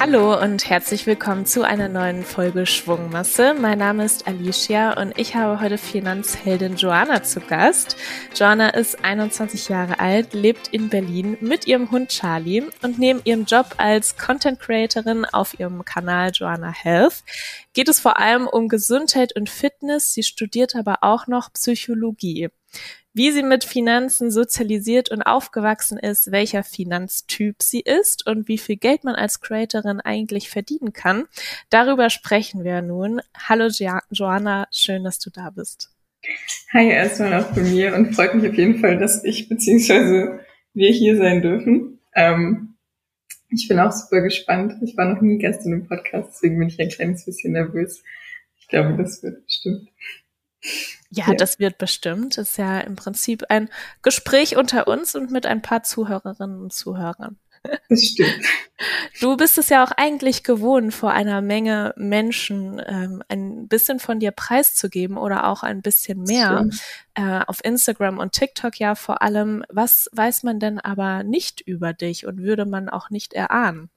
Hallo und herzlich willkommen zu einer neuen Folge Schwungmasse. Mein Name ist Alicia und ich habe heute Finanzheldin Joanna zu Gast. Joanna ist 21 Jahre alt, lebt in Berlin mit ihrem Hund Charlie und neben ihrem Job als Content Creatorin auf ihrem Kanal Joanna Health geht es vor allem um Gesundheit und Fitness. Sie studiert aber auch noch Psychologie wie sie mit Finanzen sozialisiert und aufgewachsen ist, welcher Finanztyp sie ist und wie viel Geld man als Creatorin eigentlich verdienen kann. Darüber sprechen wir nun. Hallo jo Joanna, schön, dass du da bist. Hi, erstmal auch von mir und freut mich auf jeden Fall, dass ich bzw. wir hier sein dürfen. Ähm, ich bin auch super gespannt. Ich war noch nie Gast in einem Podcast, deswegen bin ich ein kleines bisschen nervös. Ich glaube, das wird bestimmt. Ja, ja, das wird bestimmt. Das ist ja im Prinzip ein Gespräch unter uns und mit ein paar Zuhörerinnen und Zuhörern. Das stimmt. Du bist es ja auch eigentlich gewohnt, vor einer Menge Menschen ähm, ein bisschen von dir preiszugeben oder auch ein bisschen mehr. Äh, auf Instagram und TikTok ja vor allem. Was weiß man denn aber nicht über dich und würde man auch nicht erahnen?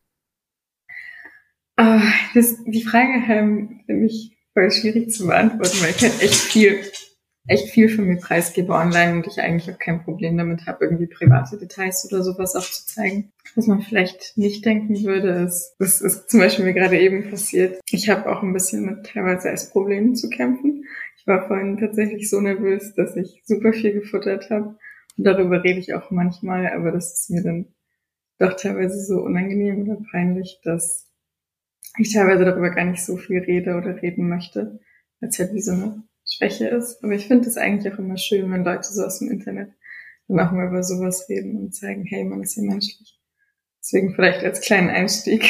Oh, das, die Frage ähm, finde ich voll schwierig zu beantworten, weil ich halt echt viel, echt viel von mir preisgebe online und ich eigentlich auch kein Problem damit habe, irgendwie private Details oder sowas auch zu zeigen. Was man vielleicht nicht denken würde, ist, das ist zum Beispiel mir gerade eben passiert. Ich habe auch ein bisschen mit teilweise Essproblemen zu kämpfen. Ich war vorhin tatsächlich so nervös, dass ich super viel gefuttert habe. Und darüber rede ich auch manchmal, aber das ist mir dann doch teilweise so unangenehm oder peinlich, dass ich teilweise darüber gar nicht so viel rede oder reden möchte, als halt wie so eine Schwäche ist. Aber ich finde es eigentlich auch immer schön, wenn Leute so aus dem Internet dann auch mal über sowas reden und zeigen, hey, man ist ja menschlich. Deswegen vielleicht als kleinen Einstieg.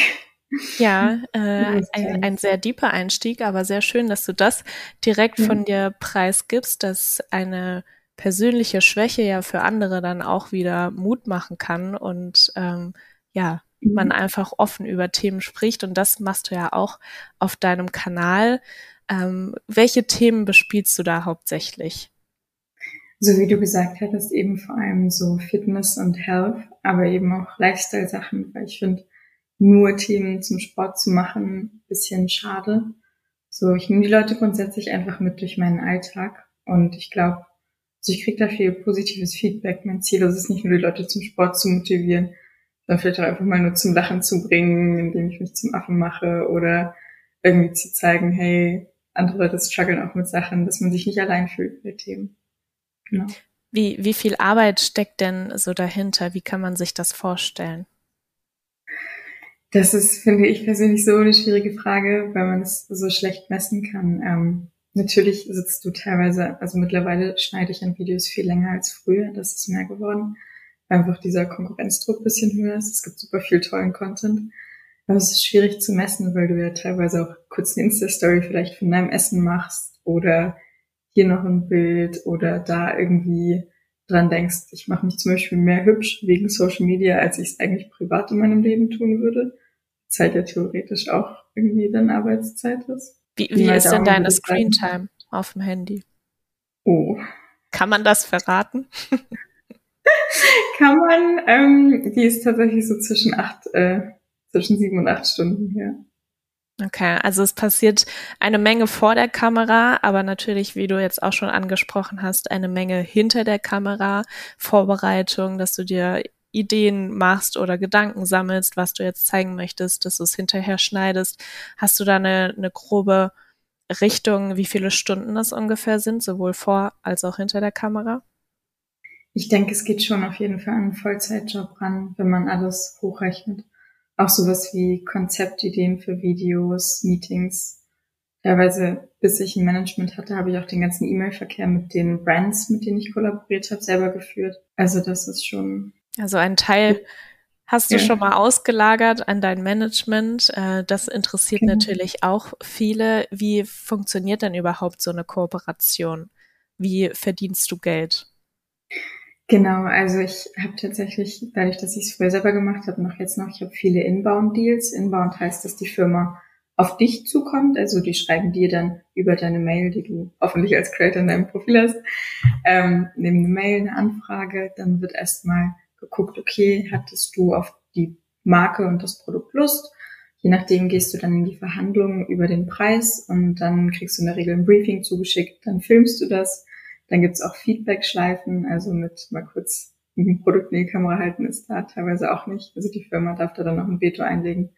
Ja, äh, ein, ein sehr deeper Einstieg, aber sehr schön, dass du das direkt von mhm. dir preisgibst, dass eine persönliche Schwäche ja für andere dann auch wieder Mut machen kann und ähm, ja, man mhm. einfach offen über Themen spricht. Und das machst du ja auch auf deinem Kanal. Ähm, welche Themen bespielst du da hauptsächlich? So wie du gesagt hattest, eben vor allem so Fitness und Health, aber eben auch Lifestyle-Sachen, weil ich finde, nur Themen zum Sport zu machen, bisschen schade. So, ich nehme die Leute grundsätzlich einfach mit durch meinen Alltag und ich glaube, also ich kriege da viel positives Feedback. Mein Ziel ist es nicht nur, die Leute zum Sport zu motivieren, dann vielleicht auch einfach mal nur zum Lachen zu bringen, indem ich mich zum Affen mache oder irgendwie zu zeigen, hey, andere Leute strugglen auch mit Sachen, dass man sich nicht allein fühlt mit Themen. Genau. Wie, wie viel Arbeit steckt denn so dahinter? Wie kann man sich das vorstellen? Das ist, finde ich persönlich, so eine schwierige Frage, weil man es so schlecht messen kann. Ähm, natürlich sitzt du teilweise, also mittlerweile schneide ich an Videos viel länger als früher, das ist mehr geworden einfach dieser Konkurrenzdruck bisschen höher ist. Es gibt super viel tollen Content. Aber es ist schwierig zu messen, weil du ja teilweise auch kurz eine Insta-Story vielleicht von deinem Essen machst oder hier noch ein Bild oder da irgendwie dran denkst, ich mache mich zum Beispiel mehr hübsch wegen Social Media, als ich es eigentlich privat in meinem Leben tun würde. Zeit ja theoretisch auch irgendwie dann Arbeitszeit ist. Wie, wie ist denn deine Screentime auf dem Handy? Oh. Kann man das verraten? Kann man, ähm, die ist tatsächlich so zwischen acht, äh, zwischen sieben und acht Stunden hier. Okay, also es passiert eine Menge vor der Kamera, aber natürlich, wie du jetzt auch schon angesprochen hast, eine Menge hinter der Kamera, Vorbereitung, dass du dir Ideen machst oder Gedanken sammelst, was du jetzt zeigen möchtest, dass du es hinterher schneidest. Hast du da eine, eine grobe Richtung, wie viele Stunden das ungefähr sind, sowohl vor als auch hinter der Kamera? Ich denke, es geht schon auf jeden Fall an einen Vollzeitjob ran, wenn man alles hochrechnet. Auch sowas wie Konzeptideen für Videos, Meetings. Teilweise, bis ich ein Management hatte, habe ich auch den ganzen E-Mail-Verkehr mit den Brands, mit denen ich kollaboriert habe, selber geführt. Also das ist schon. Also ein Teil hast du ja. schon mal ausgelagert an dein Management. Äh, das interessiert genau. natürlich auch viele. Wie funktioniert denn überhaupt so eine Kooperation? Wie verdienst du Geld? Genau, also ich habe tatsächlich, dadurch, dass ich es früher selber gemacht habe, noch jetzt noch, ich habe viele Inbound-Deals. Inbound heißt, dass die Firma auf dich zukommt. Also die schreiben dir dann über deine Mail, die du hoffentlich als Creator in deinem Profil hast, ähm, nehmen eine Mail, eine Anfrage, dann wird erstmal geguckt, okay, hattest du auf die Marke und das Produkt Lust? Je nachdem gehst du dann in die Verhandlungen über den Preis und dann kriegst du in der Regel ein Briefing zugeschickt, dann filmst du das, dann gibt's auch Feedback-Schleifen, also mit mal kurz ein Produkt in die Kamera halten ist da teilweise auch nicht. Also die Firma darf da dann noch ein Veto einlegen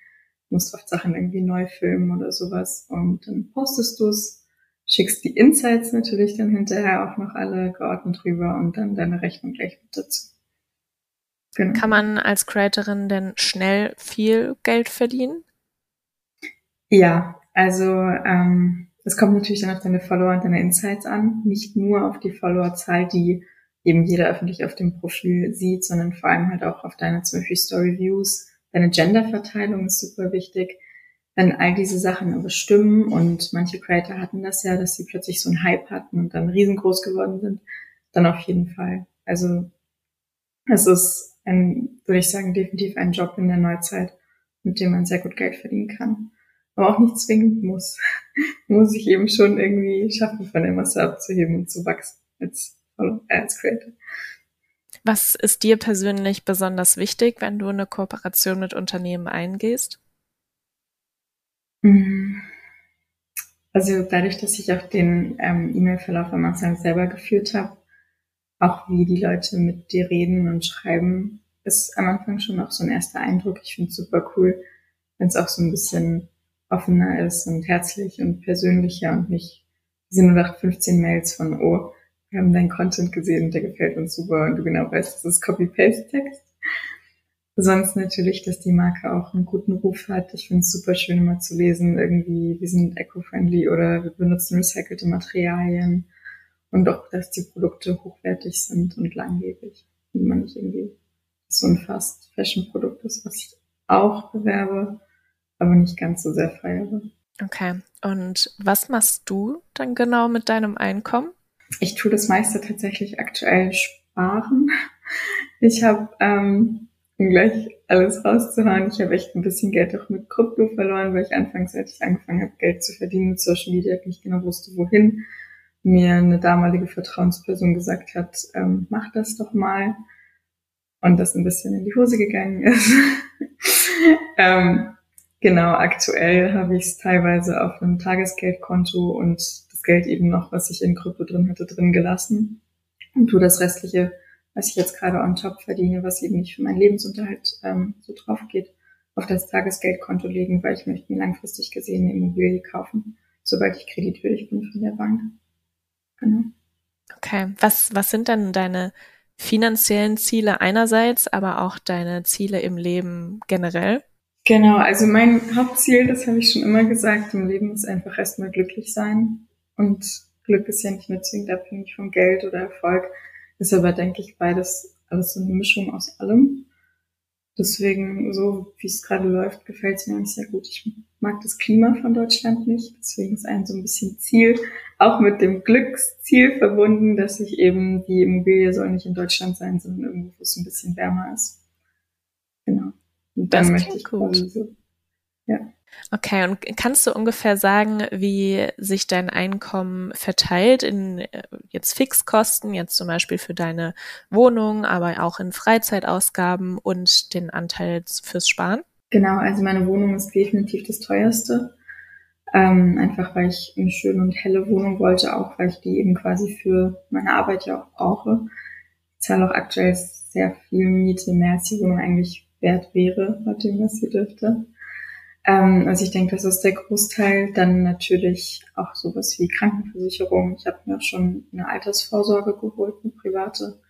musst oft Sachen irgendwie neu filmen oder sowas und dann postest du es, schickst die Insights natürlich dann hinterher auch noch alle geordnet rüber und dann deine Rechnung gleich mit dazu. Genau. Kann man als Creatorin denn schnell viel Geld verdienen? Ja, also ähm, es kommt natürlich dann auf deine Follower und deine Insights an, nicht nur auf die Followerzahl, die eben jeder öffentlich auf dem Profil sieht, sondern vor allem halt auch auf deine zum Beispiel Story Views, Deine Genderverteilung ist super wichtig. Wenn all diese Sachen aber stimmen und manche Creator hatten das ja, dass sie plötzlich so einen Hype hatten und dann riesengroß geworden sind, dann auf jeden Fall. Also es ist ein, würde ich sagen, definitiv ein Job in der Neuzeit, mit dem man sehr gut Geld verdienen kann. Aber auch nicht zwingend muss. muss ich eben schon irgendwie schaffen, von der Masse abzuheben und zu wachsen als, als Creator. Was ist dir persönlich besonders wichtig, wenn du eine Kooperation mit Unternehmen eingehst? Mm. Also dadurch, dass ich auch den ähm, E-Mail-Verlauf am Anfang selber geführt habe, auch wie die Leute mit dir reden und schreiben, ist am Anfang schon auch so ein erster Eindruck. Ich finde es super cool, wenn es auch so ein bisschen offener ist und herzlich und persönlicher und nicht diese 0815 Mails von, oh, wir haben deinen Content gesehen und der gefällt uns super und du genau weißt, das ist Copy-Paste-Text. Sonst natürlich, dass die Marke auch einen guten Ruf hat. Ich finde es super schön immer zu lesen, irgendwie, wir sind eco-friendly oder wir benutzen recycelte Materialien und auch, dass die Produkte hochwertig sind und langlebig. Und man nicht irgendwie so ein Fast-Fashion-Produkt ist, was ich auch bewerbe, aber nicht ganz so sehr feiere. Okay. Und was machst du dann genau mit deinem Einkommen? ich tue das meiste tatsächlich aktuell sparen. Ich habe, ähm, um gleich alles rauszuhauen, ich habe echt ein bisschen Geld auch mit Krypto verloren, weil ich anfangs, als ich angefangen habe, Geld zu verdienen mit Social Media, nicht genau wusste, wohin, mir eine damalige Vertrauensperson gesagt hat, ähm, mach das doch mal. Und das ein bisschen in die Hose gegangen ist. ähm, genau, aktuell habe ich es teilweise auf einem Tagesgeldkonto und Geld eben noch, was ich in Krypto drin hatte, drin gelassen und tu das restliche, was ich jetzt gerade on top verdiene, was eben nicht für meinen Lebensunterhalt ähm, so drauf geht, auf das Tagesgeldkonto legen, weil ich möchte mir langfristig gesehen eine Immobilie kaufen, sobald ich kreditwürdig bin von der Bank. Genau. Okay, was, was sind dann deine finanziellen Ziele einerseits, aber auch deine Ziele im Leben generell? Genau, also mein Hauptziel, das habe ich schon immer gesagt, im Leben ist einfach erstmal glücklich sein. Und Glück ist ja nicht nur zwingend abhängig von Geld oder Erfolg, ist aber, denke ich, beides alles so eine Mischung aus allem. Deswegen, so wie es gerade läuft, gefällt es mir eigentlich sehr gut. Ich mag das Klima von Deutschland nicht. Deswegen ist ein so ein bisschen Ziel, auch mit dem Glücksziel verbunden, dass ich eben die Immobilie soll nicht in Deutschland sein, sondern irgendwo, wo es ein bisschen wärmer ist. Das ich gut. so, ja. Okay, und kannst du ungefähr sagen, wie sich dein Einkommen verteilt in äh, jetzt Fixkosten, jetzt zum Beispiel für deine Wohnung, aber auch in Freizeitausgaben und den Anteil fürs Sparen? Genau, also meine Wohnung ist definitiv das teuerste. Ähm, einfach weil ich eine schöne und helle Wohnung wollte, auch weil ich die eben quasi für meine Arbeit ja auch brauche. Ich zahle auch aktuell sehr viel Miete, mehr als die Wohnung eigentlich wert wäre, laut dem, was sie dürfte. Ähm, also ich denke, das ist der Großteil. Dann natürlich auch sowas wie Krankenversicherung. Ich habe mir auch schon eine Altersvorsorge geholt, eine private,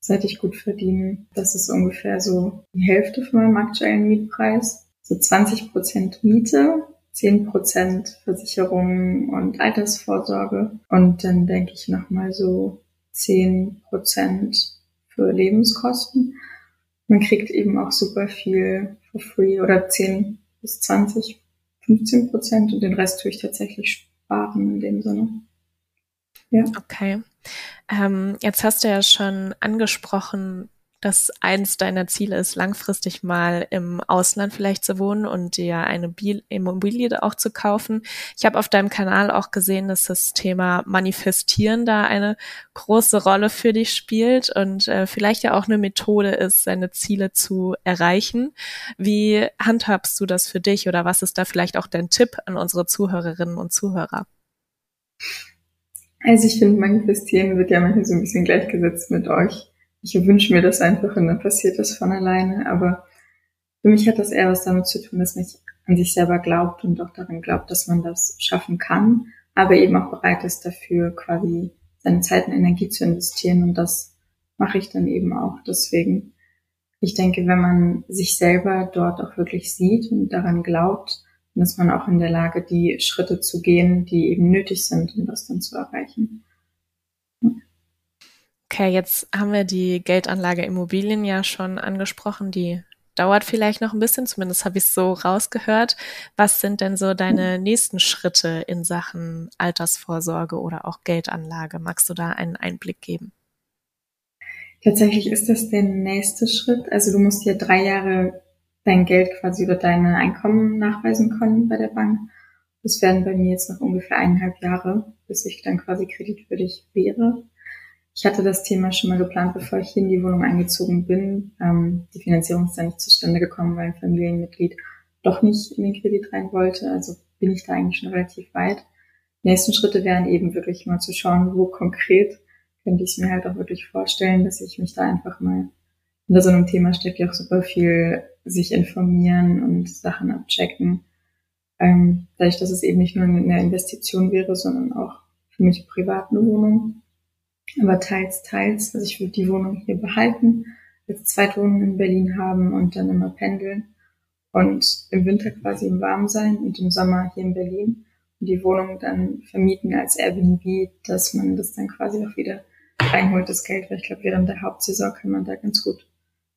seit ich gut verdiene. Das ist ungefähr so die Hälfte von meinem aktuellen Mietpreis. So 20 Prozent Miete, 10 Prozent Versicherung und Altersvorsorge. Und dann denke ich nochmal so 10 Prozent für Lebenskosten. Man kriegt eben auch super viel for free oder 10 bis 20, 15 Prozent und den Rest tue ich tatsächlich sparen in dem Sinne. Ja. Okay. Ähm, jetzt hast du ja schon angesprochen, dass eins deiner Ziele ist, langfristig mal im Ausland vielleicht zu wohnen und dir eine Immobilie auch zu kaufen. Ich habe auf deinem Kanal auch gesehen, dass das Thema Manifestieren da eine große Rolle für dich spielt und äh, vielleicht ja auch eine Methode ist, seine Ziele zu erreichen. Wie handhabst du das für dich oder was ist da vielleicht auch dein Tipp an unsere Zuhörerinnen und Zuhörer? Also ich finde, Manifestieren wird ja manchmal so ein bisschen gleichgesetzt mit euch ich wünsche mir das einfach und dann passiert das von alleine. Aber für mich hat das eher was damit zu tun, dass man an sich selber glaubt und auch daran glaubt, dass man das schaffen kann, aber eben auch bereit ist dafür quasi seine Zeit und Energie zu investieren und das mache ich dann eben auch. Deswegen, ich denke, wenn man sich selber dort auch wirklich sieht und daran glaubt, dann ist man auch in der Lage, die Schritte zu gehen, die eben nötig sind, um das dann zu erreichen. Okay, jetzt haben wir die Geldanlage Immobilien ja schon angesprochen. Die dauert vielleicht noch ein bisschen, zumindest habe ich es so rausgehört. Was sind denn so deine nächsten Schritte in Sachen Altersvorsorge oder auch Geldanlage? Magst du da einen Einblick geben? Tatsächlich ist das der nächste Schritt. Also du musst dir drei Jahre dein Geld quasi über deine Einkommen nachweisen können bei der Bank. Das werden bei mir jetzt noch ungefähr eineinhalb Jahre, bis ich dann quasi kreditwürdig wäre. Ich hatte das Thema schon mal geplant, bevor ich hier in die Wohnung eingezogen bin. Ähm, die Finanzierung ist dann nicht zustande gekommen, weil ein Familienmitglied doch nicht in den Kredit rein wollte. Also bin ich da eigentlich schon relativ weit. Die nächsten Schritte wären eben wirklich mal zu schauen, wo konkret könnte ich mir halt auch wirklich vorstellen, dass ich mich da einfach mal unter so einem Thema steckt ja auch super viel sich informieren und Sachen abchecken. Ähm, dadurch, dass es eben nicht nur eine Investition wäre, sondern auch für mich privat eine Wohnung aber teils, teils. Also ich würde die Wohnung hier behalten, jetzt Zweitwohnung in Berlin haben und dann immer pendeln und im Winter quasi im Warm sein und im Sommer hier in Berlin und die Wohnung dann vermieten als Airbnb, dass man das dann quasi auch wieder reinholt, das Geld, weil ich glaube, während der Hauptsaison kann man da ganz gut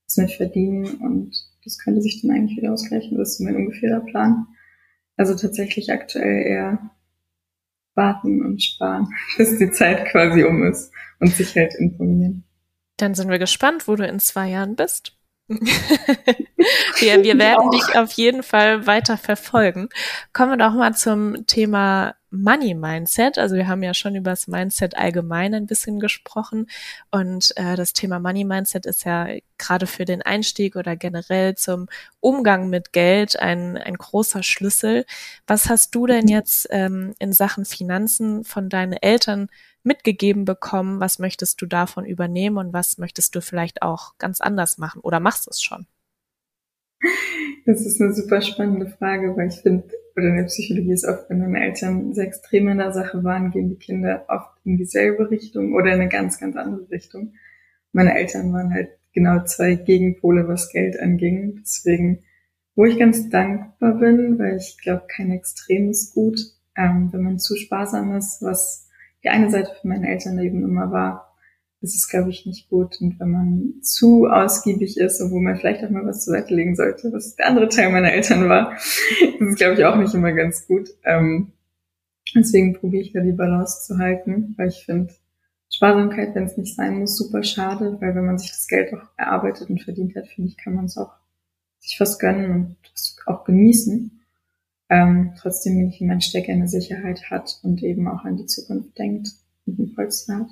was mit verdienen und das könnte sich dann eigentlich wieder ausgleichen. Das ist mein ungefährer Plan. Also tatsächlich aktuell eher warten und sparen, bis die Zeit quasi um ist und sich halt informieren. Dann sind wir gespannt, wo du in zwei Jahren bist. wir, wir werden dich auf jeden Fall weiter verfolgen. Kommen wir doch mal zum Thema Money Mindset. Also wir haben ja schon über das Mindset allgemein ein bisschen gesprochen und äh, das Thema Money Mindset ist ja gerade für den Einstieg oder generell zum Umgang mit Geld ein, ein großer Schlüssel. Was hast du denn jetzt ähm, in Sachen Finanzen von deinen Eltern mitgegeben bekommen? Was möchtest du davon übernehmen und was möchtest du vielleicht auch ganz anders machen oder machst du es schon? Das ist eine super spannende Frage, weil ich finde, oder in der Psychologie ist oft, wenn meine Eltern sehr extrem in der Sache waren, gehen die Kinder oft in dieselbe Richtung oder in eine ganz, ganz andere Richtung. Meine Eltern waren halt genau zwei Gegenpole, was Geld anging. Deswegen, wo ich ganz dankbar bin, weil ich glaube, kein Extrem ist gut. Ähm, wenn man zu sparsam ist, was die eine Seite für meine Eltern eben immer war, das ist, glaube ich, nicht gut. Und wenn man zu ausgiebig ist, wo man vielleicht auch mal was zur Seite legen sollte, was der andere Teil meiner Eltern war, das ist, glaube ich, auch nicht immer ganz gut. Ähm, deswegen probiere ich da die Balance zu halten, weil ich finde, Sparsamkeit, wenn es nicht sein muss, super schade, weil wenn man sich das Geld auch erarbeitet und verdient hat, finde ich, kann man es auch sich was gönnen und auch genießen. Ähm, trotzdem, wenn ich in mein Stecker eine Sicherheit hat und eben auch an die Zukunft denkt und ein Polster hat.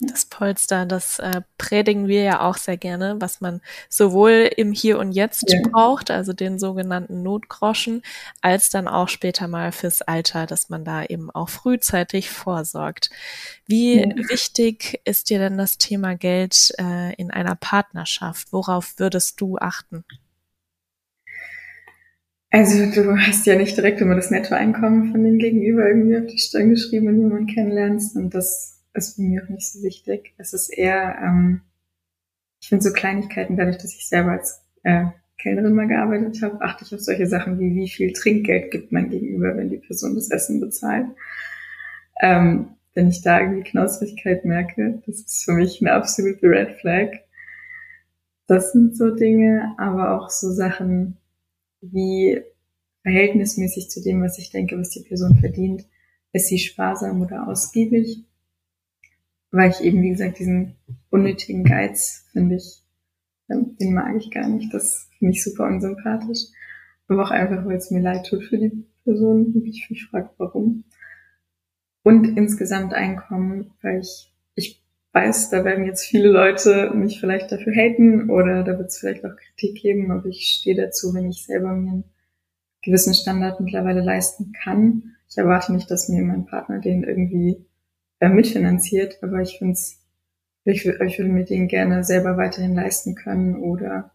Das Polster, das äh, predigen wir ja auch sehr gerne, was man sowohl im Hier und Jetzt ja. braucht, also den sogenannten Notgroschen, als dann auch später mal fürs Alter, dass man da eben auch frühzeitig vorsorgt. Wie ja. wichtig ist dir denn das Thema Geld äh, in einer Partnerschaft? Worauf würdest du achten? Also du hast ja nicht direkt immer das Nettoeinkommen von dem Gegenüber irgendwie auf die Stirn geschrieben, wenn du jemanden kennenlernst und das ist mir auch nicht so wichtig. Es ist eher, ähm, ich finde so Kleinigkeiten, dadurch, dass ich selber als äh, Kellnerin mal gearbeitet habe, achte ich auf solche Sachen wie, wie viel Trinkgeld gibt mein Gegenüber, wenn die Person das Essen bezahlt. Ähm, wenn ich da irgendwie Knausrigkeit merke, das ist für mich eine absolute Red Flag. Das sind so Dinge, aber auch so Sachen wie verhältnismäßig zu dem, was ich denke, was die Person verdient. Ist sie sparsam oder ausgiebig? Weil ich eben, wie gesagt, diesen unnötigen Geiz, finde ich, den mag ich gar nicht. Das finde ich super unsympathisch. Aber auch einfach, weil es mir leid tut für die Person und ich mich frage, warum. Und insgesamt Einkommen, weil ich, ich weiß, da werden jetzt viele Leute mich vielleicht dafür haten oder da wird es vielleicht auch Kritik geben, aber ich stehe dazu, wenn ich selber mir einen gewissen Standard mittlerweile leisten kann. Ich erwarte nicht, dass mir mein Partner den irgendwie äh, mitfinanziert, aber ich finde es, ich, ich würde mir den gerne selber weiterhin leisten können oder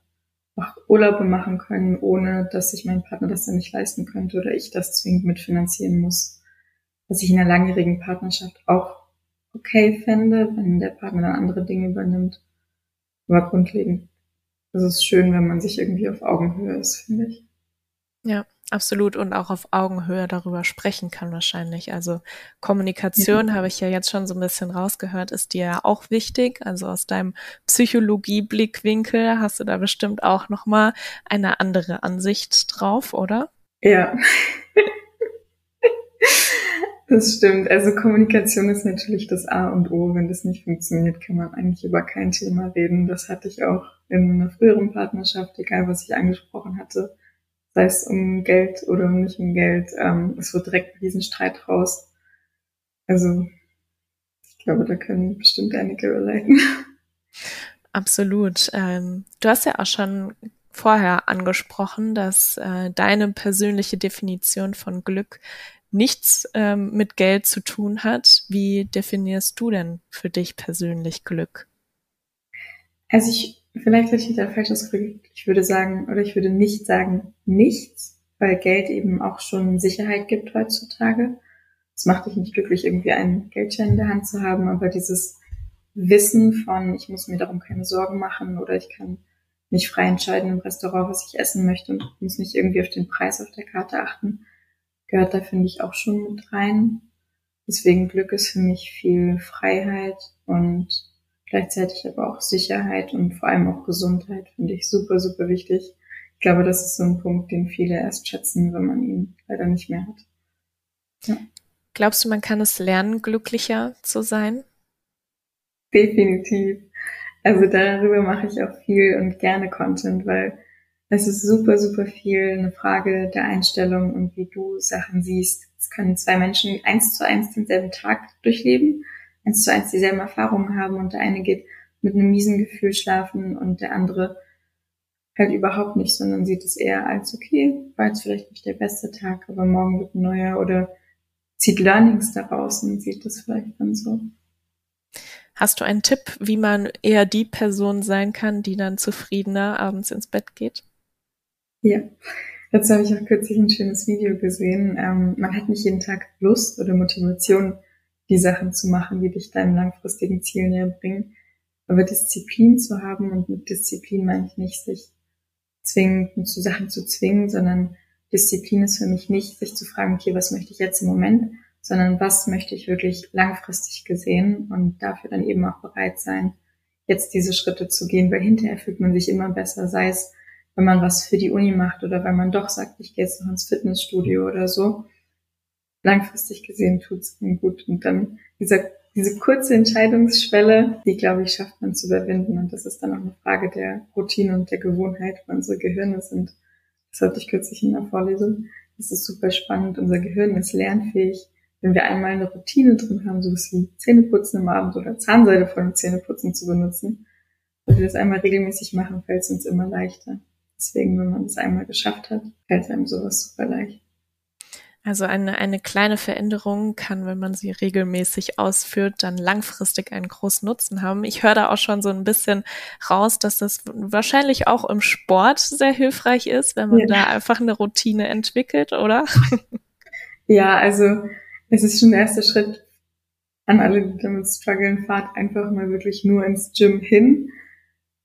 auch Urlaube machen können, ohne dass sich mein Partner das dann nicht leisten könnte oder ich das zwingend mitfinanzieren muss. Was ich in einer langjährigen Partnerschaft auch okay fände, wenn der Partner dann andere Dinge übernimmt. Aber grundlegend ist es schön, wenn man sich irgendwie auf Augenhöhe ist, finde ich. Ja, absolut. Und auch auf Augenhöhe darüber sprechen kann wahrscheinlich. Also Kommunikation ja. habe ich ja jetzt schon so ein bisschen rausgehört, ist dir ja auch wichtig. Also aus deinem Psychologie-Blickwinkel hast du da bestimmt auch nochmal eine andere Ansicht drauf, oder? Ja. Das stimmt. Also Kommunikation ist natürlich das A und O. Wenn das nicht funktioniert, kann man eigentlich über kein Thema reden. Das hatte ich auch in einer früheren Partnerschaft, egal was ich angesprochen hatte sei es um Geld oder um nicht um Geld. Ähm, es wird direkt ein Riesenstreit raus. Also ich glaube, da können bestimmt einige relaten. Absolut. Ähm, du hast ja auch schon vorher angesprochen, dass äh, deine persönliche Definition von Glück nichts ähm, mit Geld zu tun hat. Wie definierst du denn für dich persönlich Glück? Also ich vielleicht hätte ich da falsch ausgedrückt. Ich würde sagen, oder ich würde nicht sagen nichts, weil Geld eben auch schon Sicherheit gibt heutzutage. Es macht dich nicht glücklich, irgendwie einen Geldschein in der Hand zu haben, aber dieses Wissen von, ich muss mir darum keine Sorgen machen oder ich kann mich frei entscheiden im Restaurant, was ich essen möchte und muss nicht irgendwie auf den Preis auf der Karte achten, gehört da, finde ich, auch schon mit rein. Deswegen Glück ist für mich viel Freiheit und Gleichzeitig aber auch Sicherheit und vor allem auch Gesundheit finde ich super, super wichtig. Ich glaube, das ist so ein Punkt, den viele erst schätzen, wenn man ihn leider nicht mehr hat. Ja. Glaubst du, man kann es lernen, glücklicher zu sein? Definitiv. Also darüber mache ich auch viel und gerne Content, weil es ist super, super viel eine Frage der Einstellung und wie du Sachen siehst. Es können zwei Menschen eins zu eins denselben Tag durchleben eins zu eins dieselben Erfahrungen haben und der eine geht mit einem miesen Gefühl schlafen und der andere halt überhaupt nicht, sondern sieht es eher als, okay, war jetzt vielleicht nicht der beste Tag, aber morgen wird ein neuer oder zieht Learnings daraus und sieht das vielleicht dann so. Hast du einen Tipp, wie man eher die Person sein kann, die dann zufriedener abends ins Bett geht? Ja, dazu habe ich auch kürzlich ein schönes Video gesehen. Ähm, man hat nicht jeden Tag Lust oder Motivation, die Sachen zu machen, die dich deinem langfristigen Ziel näher bringen. Aber Disziplin zu haben und mit Disziplin meine ich nicht, sich zwingend zu Sachen zu zwingen, sondern Disziplin ist für mich nicht, sich zu fragen, okay, was möchte ich jetzt im Moment, sondern was möchte ich wirklich langfristig gesehen und dafür dann eben auch bereit sein, jetzt diese Schritte zu gehen, weil hinterher fühlt man sich immer besser, sei es, wenn man was für die Uni macht oder wenn man doch sagt, ich gehe jetzt noch ins Fitnessstudio oder so langfristig gesehen tut es ihm gut. Und dann dieser, diese kurze Entscheidungsschwelle, die, glaube ich, schafft man zu überwinden. Und das ist dann auch eine Frage der Routine und der Gewohnheit, wo unsere Gehirne sind. Das hatte ich kürzlich in der Vorlesung. Das ist super spannend. Unser Gehirn ist lernfähig. Wenn wir einmal eine Routine drin haben, so wie Zähneputzen am Abend oder Zahnseide vor dem Zähneputzen zu benutzen, wenn wir das einmal regelmäßig machen, fällt es uns immer leichter. Deswegen, wenn man das einmal geschafft hat, fällt einem sowas super leicht. Also eine, eine kleine Veränderung kann, wenn man sie regelmäßig ausführt, dann langfristig einen großen Nutzen haben. Ich höre da auch schon so ein bisschen raus, dass das wahrscheinlich auch im Sport sehr hilfreich ist, wenn man ja. da einfach eine Routine entwickelt, oder? Ja, also es ist schon der erste Schritt an alle, die damit strugglen, fahrt einfach mal wirklich nur ins Gym hin.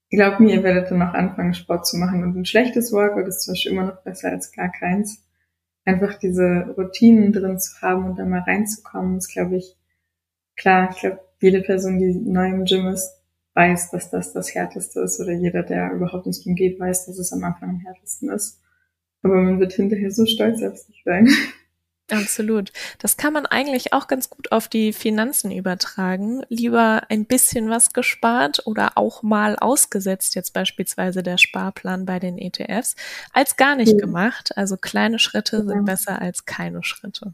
Glaubt mir, ihr werdet dann auch anfangen, Sport zu machen. Und ein schlechtes Workout ist zum Beispiel immer noch besser als gar keins einfach diese Routinen drin zu haben und da mal reinzukommen, ist, glaube ich, klar. Ich glaube, jede Person, die neu im Gym ist, weiß, dass das das Härteste ist oder jeder, der überhaupt ins Gym geht, weiß, dass es am Anfang am härtesten ist. Aber man wird hinterher so stolz auf sich sein. Absolut. Das kann man eigentlich auch ganz gut auf die Finanzen übertragen. Lieber ein bisschen was gespart oder auch mal ausgesetzt, jetzt beispielsweise der Sparplan bei den ETFs, als gar nicht ja. gemacht. Also kleine Schritte ja. sind besser als keine Schritte.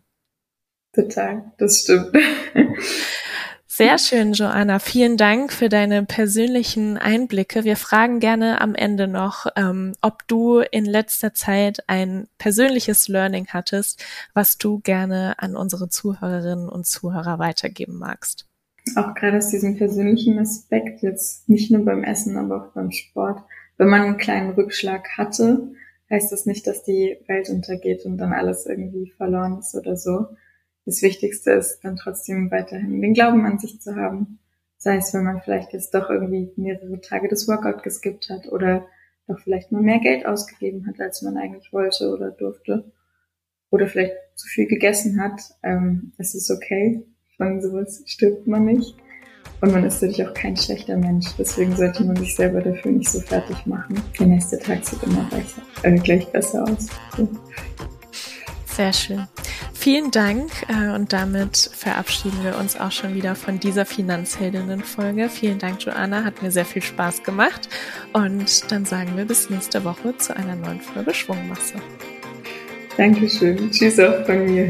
Total, das stimmt. Sehr schön, Joanna. Vielen Dank für deine persönlichen Einblicke. Wir fragen gerne am Ende noch, ähm, ob du in letzter Zeit ein persönliches Learning hattest, was du gerne an unsere Zuhörerinnen und Zuhörer weitergeben magst. Auch gerade aus diesem persönlichen Aspekt, jetzt nicht nur beim Essen, aber auch beim Sport. Wenn man einen kleinen Rückschlag hatte, heißt das nicht, dass die Welt untergeht und dann alles irgendwie verloren ist oder so das Wichtigste ist dann trotzdem weiterhin den Glauben an sich zu haben. Sei es, wenn man vielleicht jetzt doch irgendwie mehrere Tage das Workout geskippt hat oder doch vielleicht nur mehr Geld ausgegeben hat, als man eigentlich wollte oder durfte. Oder vielleicht zu viel gegessen hat. Ähm, es ist okay. Von sowas stirbt man nicht. Und man ist natürlich auch kein schlechter Mensch. Deswegen sollte man sich selber dafür nicht so fertig machen. Der nächste Tag sieht immer besser, äh, gleich besser aus. So. Sehr schön. Vielen Dank äh, und damit verabschieden wir uns auch schon wieder von dieser Finanzheldinnen-Folge. Vielen Dank, Joanna, hat mir sehr viel Spaß gemacht und dann sagen wir bis nächste Woche zu einer neuen Folge Schwungmasse. Dankeschön. Tschüss auch von mir.